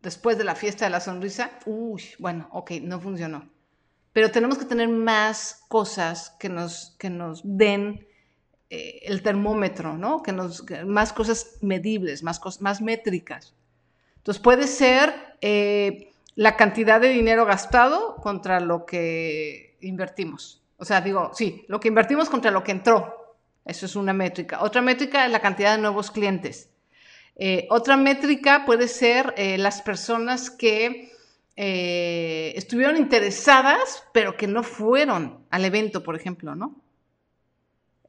después de la fiesta de la sonrisa, uy, bueno, ok, no funcionó. Pero tenemos que tener más cosas que nos, que nos den eh, el termómetro, ¿no? Que nos, más cosas medibles, más, más métricas. Entonces puede ser eh, la cantidad de dinero gastado contra lo que invertimos. O sea, digo, sí, lo que invertimos contra lo que entró. Eso es una métrica. Otra métrica es la cantidad de nuevos clientes. Eh, otra métrica puede ser eh, las personas que estuvieron interesadas, pero que no fueron al evento, por ejemplo, ¿no?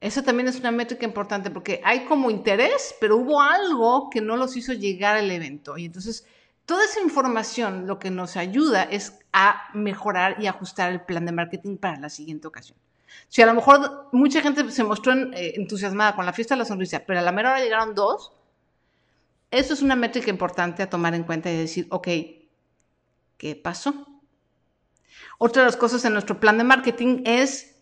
Esa también es una métrica importante porque hay como interés, pero hubo algo que no los hizo llegar al evento. Y entonces, toda esa información lo que nos ayuda es a mejorar y ajustar el plan de marketing para la siguiente ocasión. Si a lo mejor mucha gente se mostró eh, entusiasmada con la fiesta de la sonrisa, pero a la mera hora llegaron dos, eso es una métrica importante a tomar en cuenta y decir, ok, ¿qué pasó? Otra de las cosas en nuestro plan de marketing es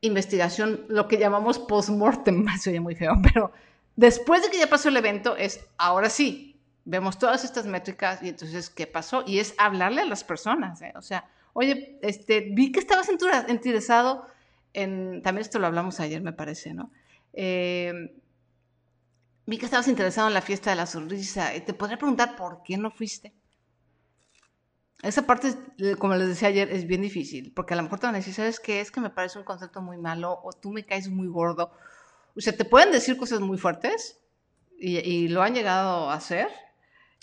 investigación, lo que llamamos post-mortem, se oye muy feo, pero después de que ya pasó el evento es, ahora sí, vemos todas estas métricas y entonces, ¿qué pasó? Y es hablarle a las personas, ¿eh? o sea, oye, este, vi que estabas interesado en, también esto lo hablamos ayer, me parece, ¿no? Eh, vi que estabas interesado en la fiesta de la sonrisa, te podría preguntar por qué no fuiste. Esa parte, eh, como les decía ayer, es bien difícil, porque a lo mejor te van a decir, ¿sabes qué? Es que me parece un concepto muy malo o tú me caes muy gordo. O sea, te pueden decir cosas muy fuertes y, lo han llegado a hacer.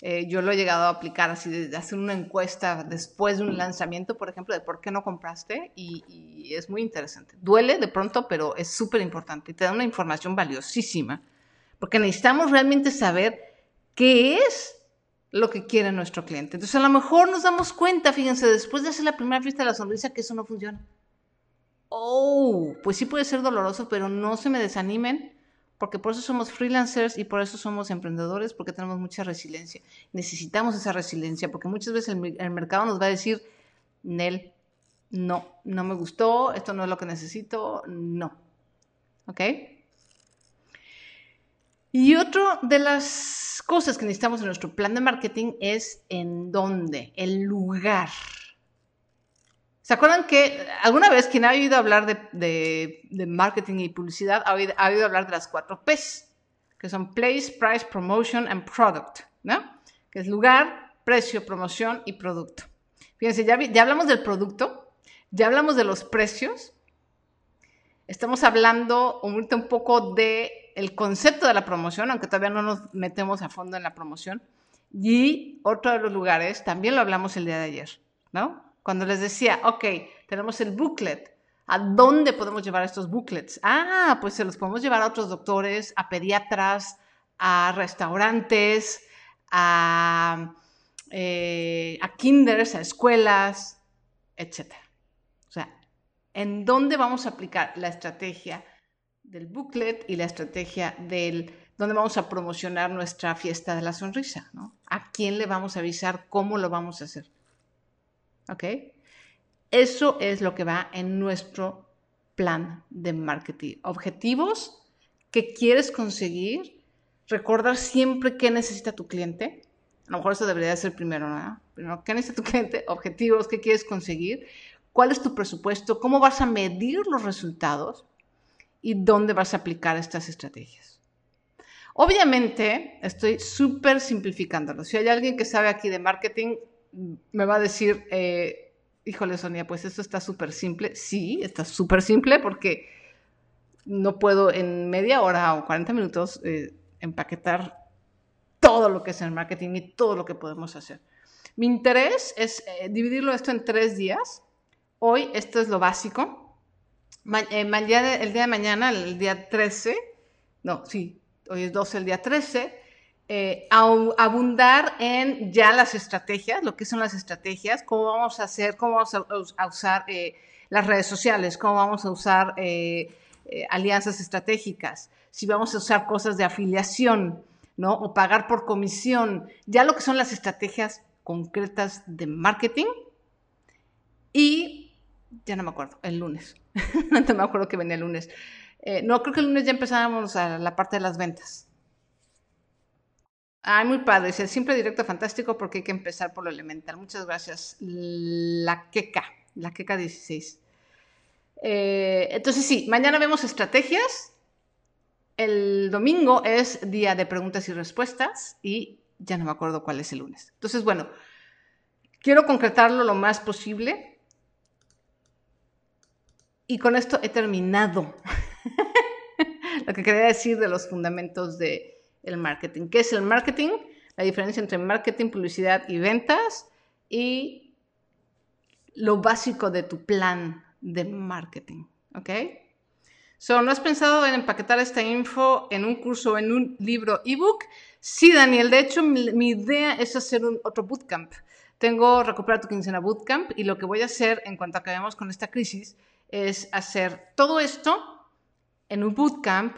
Eh, yo lo he llegado a aplicar así, de hacer una encuesta después de un lanzamiento, por ejemplo, de por qué no compraste y, es muy interesante. Duele de pronto, pero es súper importante y te da una información valiosísima, porque necesitamos realmente saber qué es lo que quiere nuestro cliente. Entonces, a lo mejor nos damos cuenta, fíjense, después de hacer la primera fiesta de la sonrisa, que eso no funciona. Oh, pues sí puede ser doloroso, pero no se me desanimen, porque por eso somos freelancers y por eso somos emprendedores, porque tenemos mucha resiliencia. Necesitamos esa resiliencia, porque muchas veces el, mercado nos va a decir, Nel, no, no me gustó, esto no es lo que necesito, no. ¿Ok? Y otra de las cosas que necesitamos en nuestro plan de marketing es en dónde, el lugar. ¿Se acuerdan que alguna vez quien ha oído hablar de, marketing y publicidad ha oído, hablar de las cuatro P's, que son Place, Price, Promotion and Product, ¿no? Que es lugar, precio, promoción y producto. Fíjense, ya, ya hablamos del producto, ya hablamos de los precios, estamos hablando un poco de concepto de la promoción, aunque todavía no nos metemos a fondo en la promoción. Y otro de los lugares, también lo hablamos el día de ayer, ¿no? Cuando les decía, ok, tenemos el booklet, ¿a dónde podemos llevar estos booklets? Ah, pues se los podemos llevar a otros doctores, a pediatras, a restaurantes, a, eh, a kinders, a escuelas, etc. O sea, ¿en dónde vamos a aplicar la estrategia del booklet y la estrategia del dónde vamos a promocionar nuestra fiesta de la sonrisa, ¿no? ¿A quién le vamos a avisar? ¿Cómo lo vamos a hacer? ¿Ok? Eso es lo que va en nuestro plan de marketing. Objetivos que quieres conseguir, recordar siempre qué necesita tu cliente. A lo mejor eso debería ser primero, ¿no? Primero, ¿qué necesita tu cliente? Objetivos, ¿qué quieres conseguir? ¿Cuál es tu presupuesto? ¿Cómo vas a medir los resultados? y dónde vas a aplicar estas estrategias. Obviamente, estoy súper simplificándolo. Si hay alguien que sabe aquí de marketing, me va a decir, eh, híjole Sonia, pues esto está súper simple. Sí, está súper simple porque no puedo en media hora o 40 minutos eh, empaquetar todo lo que es el marketing y todo lo que podemos hacer. Mi interés es eh, dividirlo esto en tres días hoy esto es lo básico. Eh, el día de mañana, el día 13, no, sí, hoy es 12, el día 13, eh, abundar en ya las estrategias, lo que son las estrategias, cómo vamos a hacer, cómo vamos a, usar eh, las redes sociales, cómo vamos a usar alianzas estratégicas, si vamos a usar cosas de afiliación, ¿no? O pagar por comisión, ya lo que son las estrategias concretas de marketing. Y ya no me acuerdo, el lunes. no me acuerdo que venía el lunes. Eh, no, creo que el lunes ya empezábamos a la parte de las ventas. Ay, muy padre. Dice, siempre directo fantástico porque hay que empezar por lo elemental. Muchas gracias. La queca, la queca 16. Eh, entonces sí, mañana vemos estrategias. El domingo es día de preguntas y respuestas y ya no me acuerdo cuál es el lunes. Entonces, bueno, quiero concretarlo lo más posible. Y con esto he terminado lo que quería decir de los fundamentos del el marketing. ¿Qué es el marketing? La diferencia entre marketing, publicidad y ventas y lo básico de tu plan de marketing. ¿Ok? So, ¿no has pensado en empaquetar esta info en un curso o en un libro ebook? Sí, Daniel. De hecho, mi, idea es hacer un, otro bootcamp. Tengo Recupera tu quincena bootcamp y lo que voy a hacer en cuanto acabemos con esta crisis es hacer todo esto en un bootcamp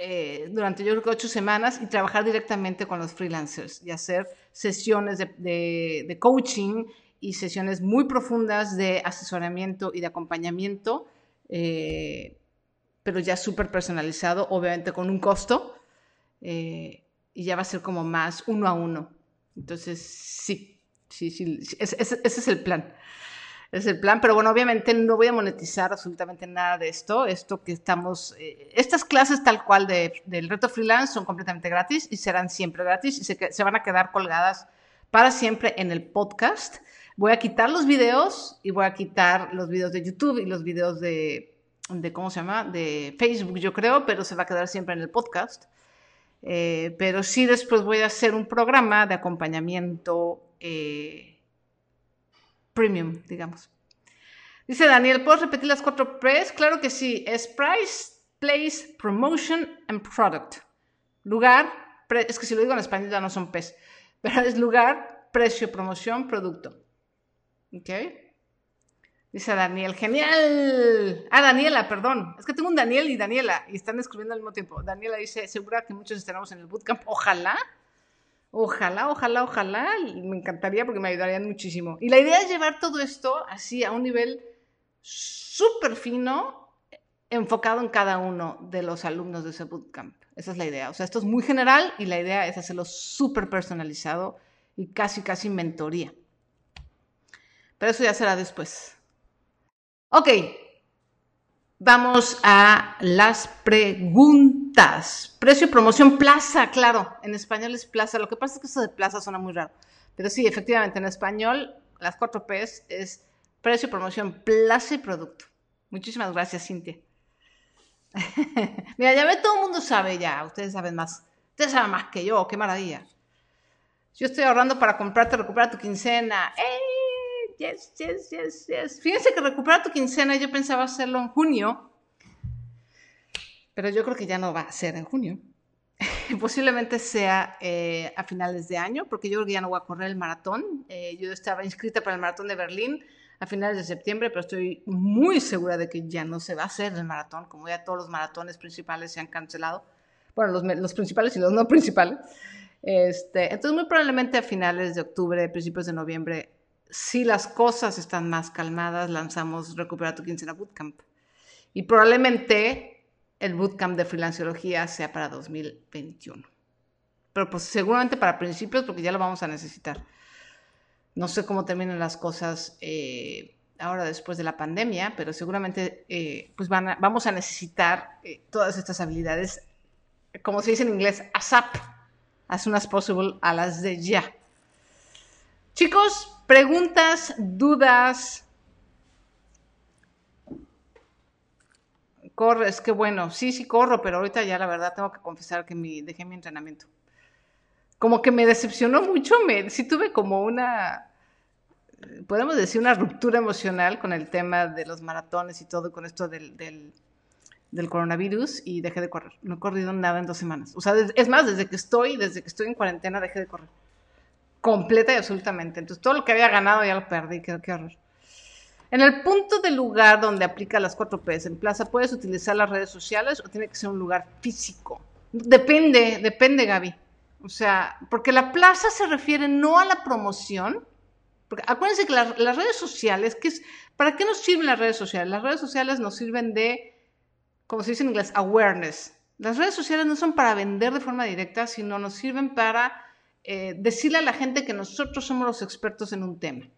eh, durante yo creo que ocho semanas y trabajar directamente con los freelancers y hacer sesiones de, coaching y sesiones muy profundas de asesoramiento y de acompañamiento, eh, pero ya súper personalizado, obviamente con un costo, eh, y ya va a ser como más uno a uno. Entonces, sí, sí, sí, ese es el plan es el plan, pero bueno, obviamente no voy a monetizar absolutamente nada de esto. Esto que estamos, eh, estas clases tal cual del reto freelance son completamente gratis y serán siempre gratis y se, se, van a quedar colgadas para siempre en el podcast. Voy a quitar los videos y voy a quitar los videos de YouTube y los videos de, de ¿cómo se llama? De Facebook, yo creo, pero se va a quedar siempre en el podcast. Eh, pero sí después voy a hacer un programa de acompañamiento. Eh, premium, digamos. Dice Daniel, ¿puedes repetir las cuatro P's? Claro que sí. Es price, place, promotion and product. Lugar, es que si lo digo en español ya no son P's, pero es lugar, precio, promoción, producto. ¿Ok? Dice Daniel, genial. Ah, Daniela, perdón. Es que tengo un Daniel y Daniela y están escribiendo al mismo tiempo. Daniela dice, segura que muchos estaremos en el bootcamp. Ojalá. Ojalá, ojalá, ojalá, me encantaría porque me ayudarían muchísimo. Y la idea es llevar todo esto así a un nivel súper fino, enfocado en cada uno de los alumnos de ese bootcamp. Esa es la idea. O sea, esto es muy general y la idea es hacerlo súper personalizado y casi, casi mentoría. Pero eso ya será después. Ok, Vamos a las preguntas. Precio, promoción, plaza, claro. En español es plaza. Lo que pasa es que eso de plaza suena muy raro. Pero sí, efectivamente, en español las cuatro P's es precio, promoción, plaza y producto. Muchísimas gracias, Cintia. Mira, ya ve, todo el mundo sabe ya. Ustedes saben más. Ustedes saben más que yo. Qué maravilla. Yo estoy ahorrando para comprarte, recuperar tu quincena. ¡Ey! Yes, yes, yes, yes. Fíjense que recuperar tu quincena yo pensaba hacerlo en junio, pero yo creo que ya no va a ser en junio. Posiblemente sea eh, a finales de año, porque yo creo que ya no voy a correr el maratón. Eh, yo estaba inscrita para el maratón de Berlín a finales de septiembre, pero estoy muy segura de que ya no se va a hacer el maratón, como ya todos los maratones principales se han cancelado. Bueno, los, los principales y los no principales. Este, entonces, muy probablemente a finales de octubre, principios de noviembre, si las cosas están más calmadas, lanzamos Recupera tu quincena Bootcamp. Y probablemente el Bootcamp de Freelanciología sea para 2021. Pero pues seguramente para principios, porque ya lo vamos a necesitar. No sé cómo terminan las cosas eh, ahora después de la pandemia, pero seguramente eh, pues vamos a necesitar eh, todas estas habilidades, como se dice en inglés, ASAP, as soon as possible, a las de ya. Chicos, Preguntas, dudas. Corres, qué bueno. Sí, sí, corro, pero ahorita ya la verdad tengo que confesar que mi, dejé mi entrenamiento. Como que me decepcionó mucho, me, sí tuve como una... podemos decir, una ruptura emocional con el tema de los maratones y todo, con esto del, del, coronavirus y dejé de correr. No he corrido nada en dos semanas. O sea, es más, desde que estoy, desde que estoy en cuarentena dejé de correr. Completa y absolutamente. Entonces, todo lo que había ganado ya lo perdí, qué, qué horror. En el punto del lugar donde aplica las 4 Ps en plaza, ¿puedes utilizar las redes sociales o tiene que ser un lugar físico? Depende, depende, Gaby. O sea, porque la plaza se refiere no a la promoción, porque acuérdense que las redes sociales, ¿qué es, ¿para qué nos sirven las redes sociales? Las redes sociales nos sirven de, como se dice en inglés, awareness. Las redes sociales no son para vender de forma directa, sino nos sirven para eh, decirle a la gente que nosotros somos los expertos en un tema.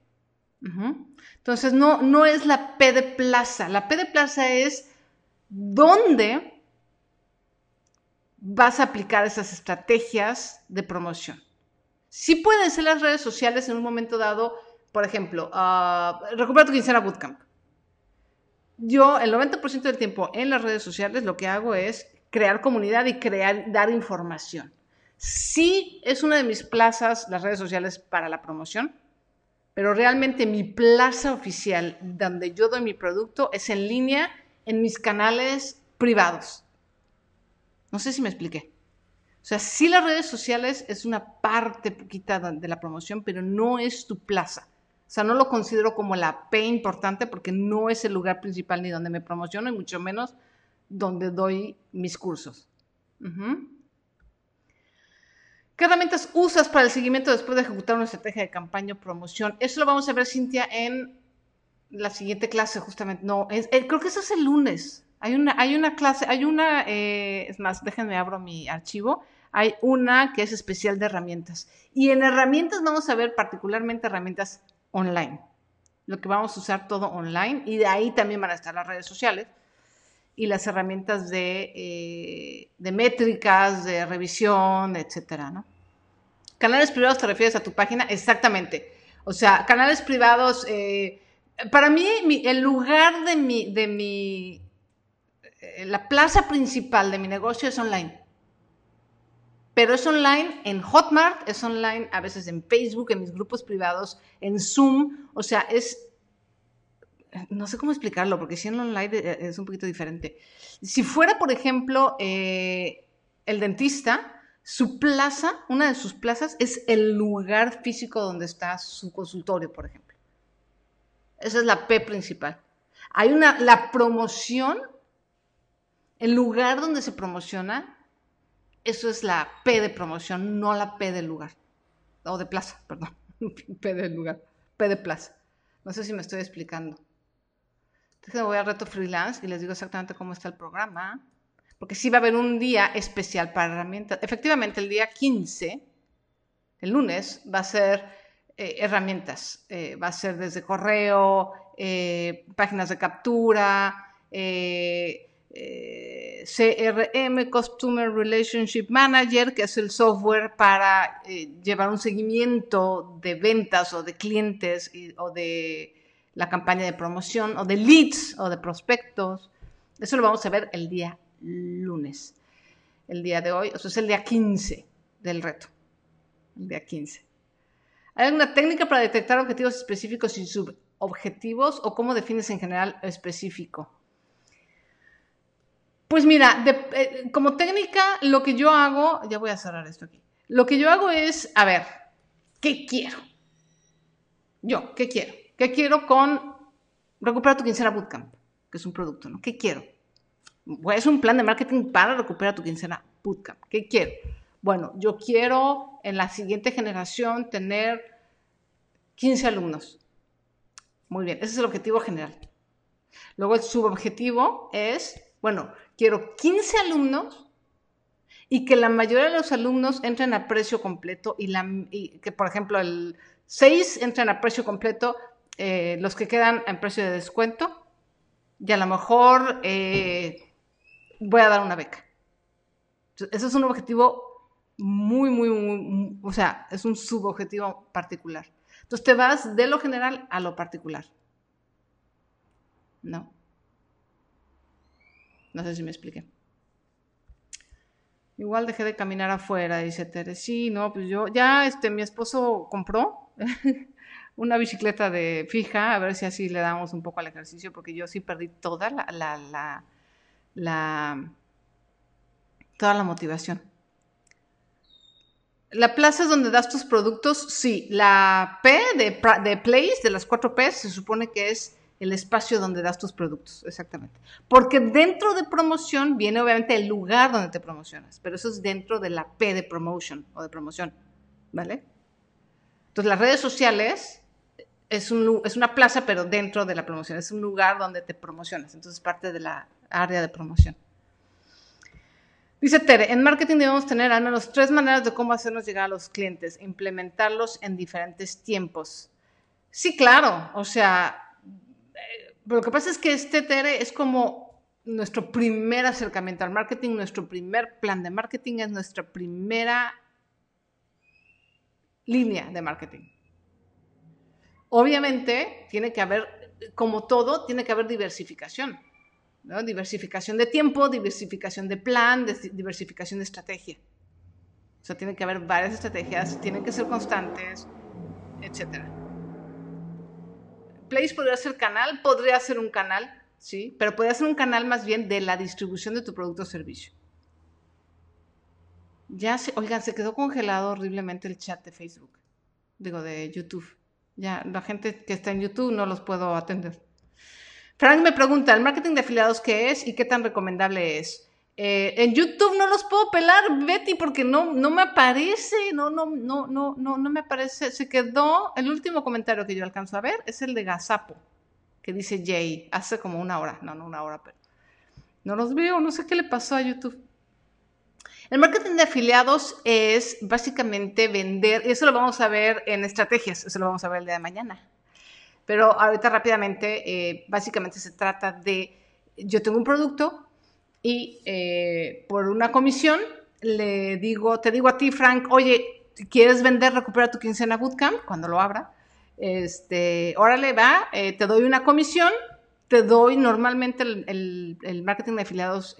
Entonces, no, no es la P de plaza. La P de plaza es dónde vas a aplicar esas estrategias de promoción. Sí pueden ser las redes sociales en un momento dado, por ejemplo, uh, recupera tu quincena bootcamp. Yo el 90% del tiempo en las redes sociales lo que hago es crear comunidad y crear, dar información. Sí es una de mis plazas las redes sociales para la promoción, pero realmente mi plaza oficial donde yo doy mi producto es en línea en mis canales privados. No sé si me expliqué. O sea, sí las redes sociales es una parte poquita de la promoción, pero no es tu plaza. O sea, no lo considero como la P importante porque no es el lugar principal ni donde me promociono y mucho menos donde doy mis cursos. ¿Qué herramientas usas para el seguimiento después de ejecutar una estrategia de campaña o promoción? Eso lo vamos a ver, Cintia, en la siguiente clase, justamente. No, eh, creo que eso es el lunes. Hay una, hay una clase, hay una, eh, es más, déjenme abro mi archivo. Hay una que es especial de herramientas. Y en herramientas vamos a ver particularmente herramientas online. Lo que vamos a usar todo online. Y de ahí también van a estar las redes sociales y las herramientas de, eh, de métricas, de revisión, etcétera, ¿no? Canales privados te refieres a tu página, exactamente. O sea, canales privados, eh, para mí el lugar de mi, de mi eh, la plaza principal de mi negocio es online. Pero es online en Hotmart, es online a veces en Facebook, en mis grupos privados, en Zoom. O sea, es... No sé cómo explicarlo, porque si en online eh, es un poquito diferente. Si fuera, por ejemplo, el dentista, su plaza, una de sus plazas, es el lugar físico donde está su consultorio, por ejemplo. Esa es la P principal. Hay una, la promoción el lugar donde se promociona, eso es la P de promoción, no la P del lugar. O de plaza, perdón. P del lugar. P de plaza. No sé si me estoy explicando. Entonces voy a reto freelance y les digo exactamente cómo está el programa. Porque sí va a haber un día especial para herramientas. Efectivamente, el día 15, el lunes, va a ser eh, herramientas. Eh, va a ser desde correo, eh, páginas de captura, CRM, Customer Relationship Manager, que es el software para llevar un seguimiento de ventas o de clientes o de la campaña de promoción o de leads o de prospectos. Eso lo vamos a ver el día lunes. El día de hoy, eso es el día 15 del reto. El día 15. ¿Hay alguna técnica para detectar objetivos específicos y subobjetivos o cómo defines en general específico? Pues mira, eh, como técnica, lo que yo hago, ya voy a cerrar esto aquí. Lo que yo hago es, a ver, ¿qué quiero? Yo, ¿qué quiero? ¿Qué quiero con recuperar tu quincena bootcamp? Que es un producto, ¿no? ¿Qué quiero? Es un plan de marketing para recuperar tu quincena. ¿Qué quiero? Bueno, yo quiero en la siguiente generación tener 15 alumnos. Muy bien, ese es el objetivo general. Luego el subobjetivo es, bueno, quiero 15 alumnos y que la mayoría de los alumnos entren a precio completo y, que, por ejemplo, el 6 entren a precio completo, eh, los que quedan en precio de descuento, y a lo mejor eh, voy a dar una beca. Ese es un objetivo muy, muy, muy, o sea, es un subobjetivo particular. Entonces te vas de lo general a lo particular. ¿No? No sé si me expliqué. Igual dejé de caminar afuera, dice Tere. Sí, no, pues yo, ya, este, mi esposo compró una bicicleta de fija, a ver si así le damos un poco al ejercicio, porque yo sí perdí toda la, la, la toda la motivación. La plaza es donde das tus productos, sí. La P de, de place, de las cuatro P, se supone que es el espacio donde das tus productos, exactamente. Porque dentro de promoción viene obviamente el lugar donde te promocionas, pero eso es dentro de la P de promotion o de promoción, ¿vale? Entonces las redes sociales es, una plaza, pero dentro de la promoción. Es un lugar donde te promocionas. Entonces, parte de la área de promoción. Dice Tere, en marketing debemos tener al menos tres maneras de cómo hacernos llegar a los clientes, implementarlos en diferentes tiempos. Sí, claro, o sea, eh, lo que pasa es que este Tere es como nuestro primer acercamiento al marketing, nuestro primer plan de marketing es nuestra primera línea de marketing. Obviamente, tiene que haber, como todo, tiene que haber diversificación. Diversificación de tiempo, diversificación de plan, diversificación de estrategia. O sea, tiene que haber varias estrategias, tienen que ser constantes, etc. Place podría ser canal, podría ser un canal, sí, pero podría ser un canal más bien de la distribución de tu producto o servicio. Ya se, oigan, se quedó congelado horriblemente el chat de Facebook, digo, de YouTube. Ya, la gente que está en YouTube no los puedo atender. Frank me pregunta, ¿el marketing de afiliados qué es y qué tan recomendable es? Eh, en YouTube no los puedo pelar, Betty, porque no, no me aparece, no, no, no, no, no, no me aparece. Se quedó, el último comentario que yo alcanzo a ver es el de Gazapo, que dice Jay, hace como una hora, no, no una hora, pero no los veo, no sé qué le pasó a YouTube. El marketing de afiliados es básicamente vender, y eso lo vamos a ver en estrategias, eso lo vamos a ver el día de mañana. Pero ahorita rápidamente, eh, básicamente se trata de, yo tengo un producto y eh, por una comisión le digo, te digo a ti, Frank, oye, ¿quieres vender, recupera tu quincena bootcamp cuando lo abra? Este, órale, va, eh, te doy una comisión, te doy normalmente el, marketing de afiliados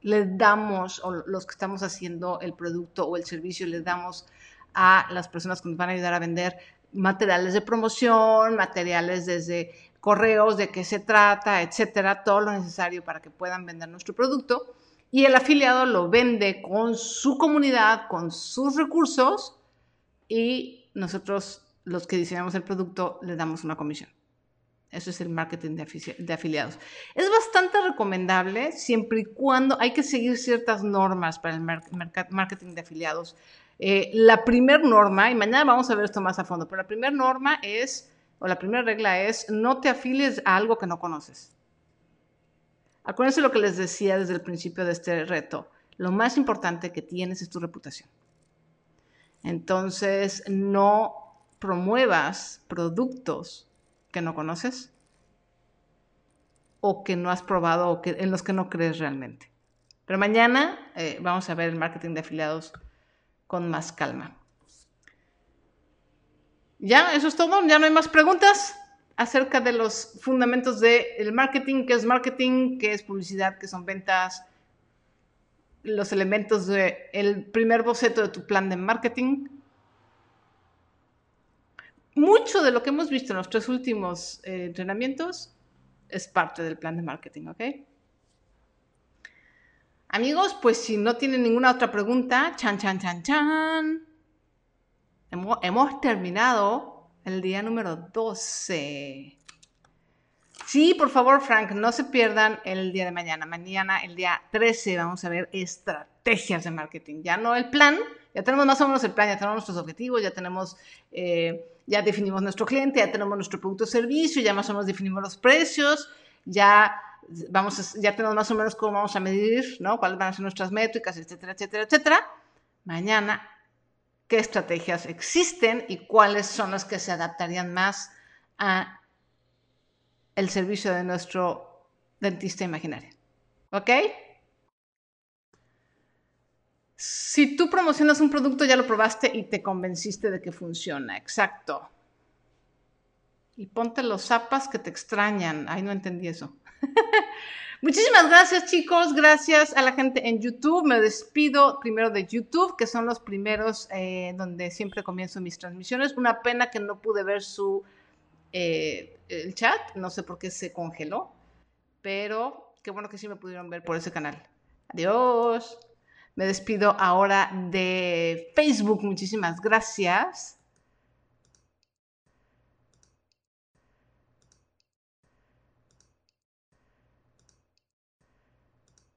le damos, o los que estamos haciendo el producto o el servicio, le damos a las personas que nos van a ayudar a vender materiales de promoción, materiales desde correos, de qué se trata, etcétera, todo lo necesario para que puedan vender nuestro producto. Y el afiliado lo vende con su comunidad, con sus recursos y nosotros, los que diseñamos el producto, le damos una comisión. Eso es el marketing de, afiliados. Es bastante recomendable siempre y cuando hay que seguir ciertas normas para el marketing de afiliados. Eh, la primera norma, y mañana vamos a ver esto más a fondo, pero la primera norma es, o la primera regla es, no te afilies a algo que no conoces. Acuérdense lo que les decía desde el principio de este reto. Lo más importante que tienes es tu reputación. Entonces, no promuevas productos que no conoces o que no has probado o que, en los que no crees realmente. Pero mañana eh, vamos a ver el marketing de afiliados con más calma. Ya, eso es todo. Ya no hay más preguntas acerca de los fundamentos del marketing, qué es marketing, qué es publicidad, qué son ventas, los elementos del primer boceto de tu plan de marketing mucho de lo que hemos visto en los tres últimos eh, entrenamientos es parte del plan de marketing, ¿ok? Amigos, pues si no tienen ninguna otra pregunta, chan, chan, chan, chan. Hemos, terminado el día número 12. Sí, por favor, Frank, no se pierdan el día de mañana. Mañana, el día 13, vamos a ver estrategias de marketing. Ya no el plan, ya tenemos más o menos el plan, ya tenemos nuestros objetivos, ya tenemos, eh, ya definimos nuestro cliente, ya tenemos nuestro producto o servicio, ya más o menos definimos los precios, ya vamos, ya tenemos más o menos cómo vamos a medir, ¿no? Cuáles van a ser nuestras métricas, etcétera, etcétera, etcétera. Mañana, ¿qué estrategias existen y cuáles son las que se adaptarían más a el servicio de nuestro dentista imaginario? ¿Ok? Si tú promocionas un producto, ya lo probaste y te convenciste de que funciona. Exacto. Y ponte los zapas que te extrañan. Ay, no entendí eso. Muchísimas gracias chicos, gracias a la gente en YouTube. Me despido primero de YouTube, que son los primeros eh, donde siempre comienzo mis transmisiones. Una pena que no pude ver su eh, el chat, no sé por qué se congeló, pero qué bueno que sí me pudieron ver por ese canal. Adiós. Me despido ahora de Facebook. Muchísimas gracias.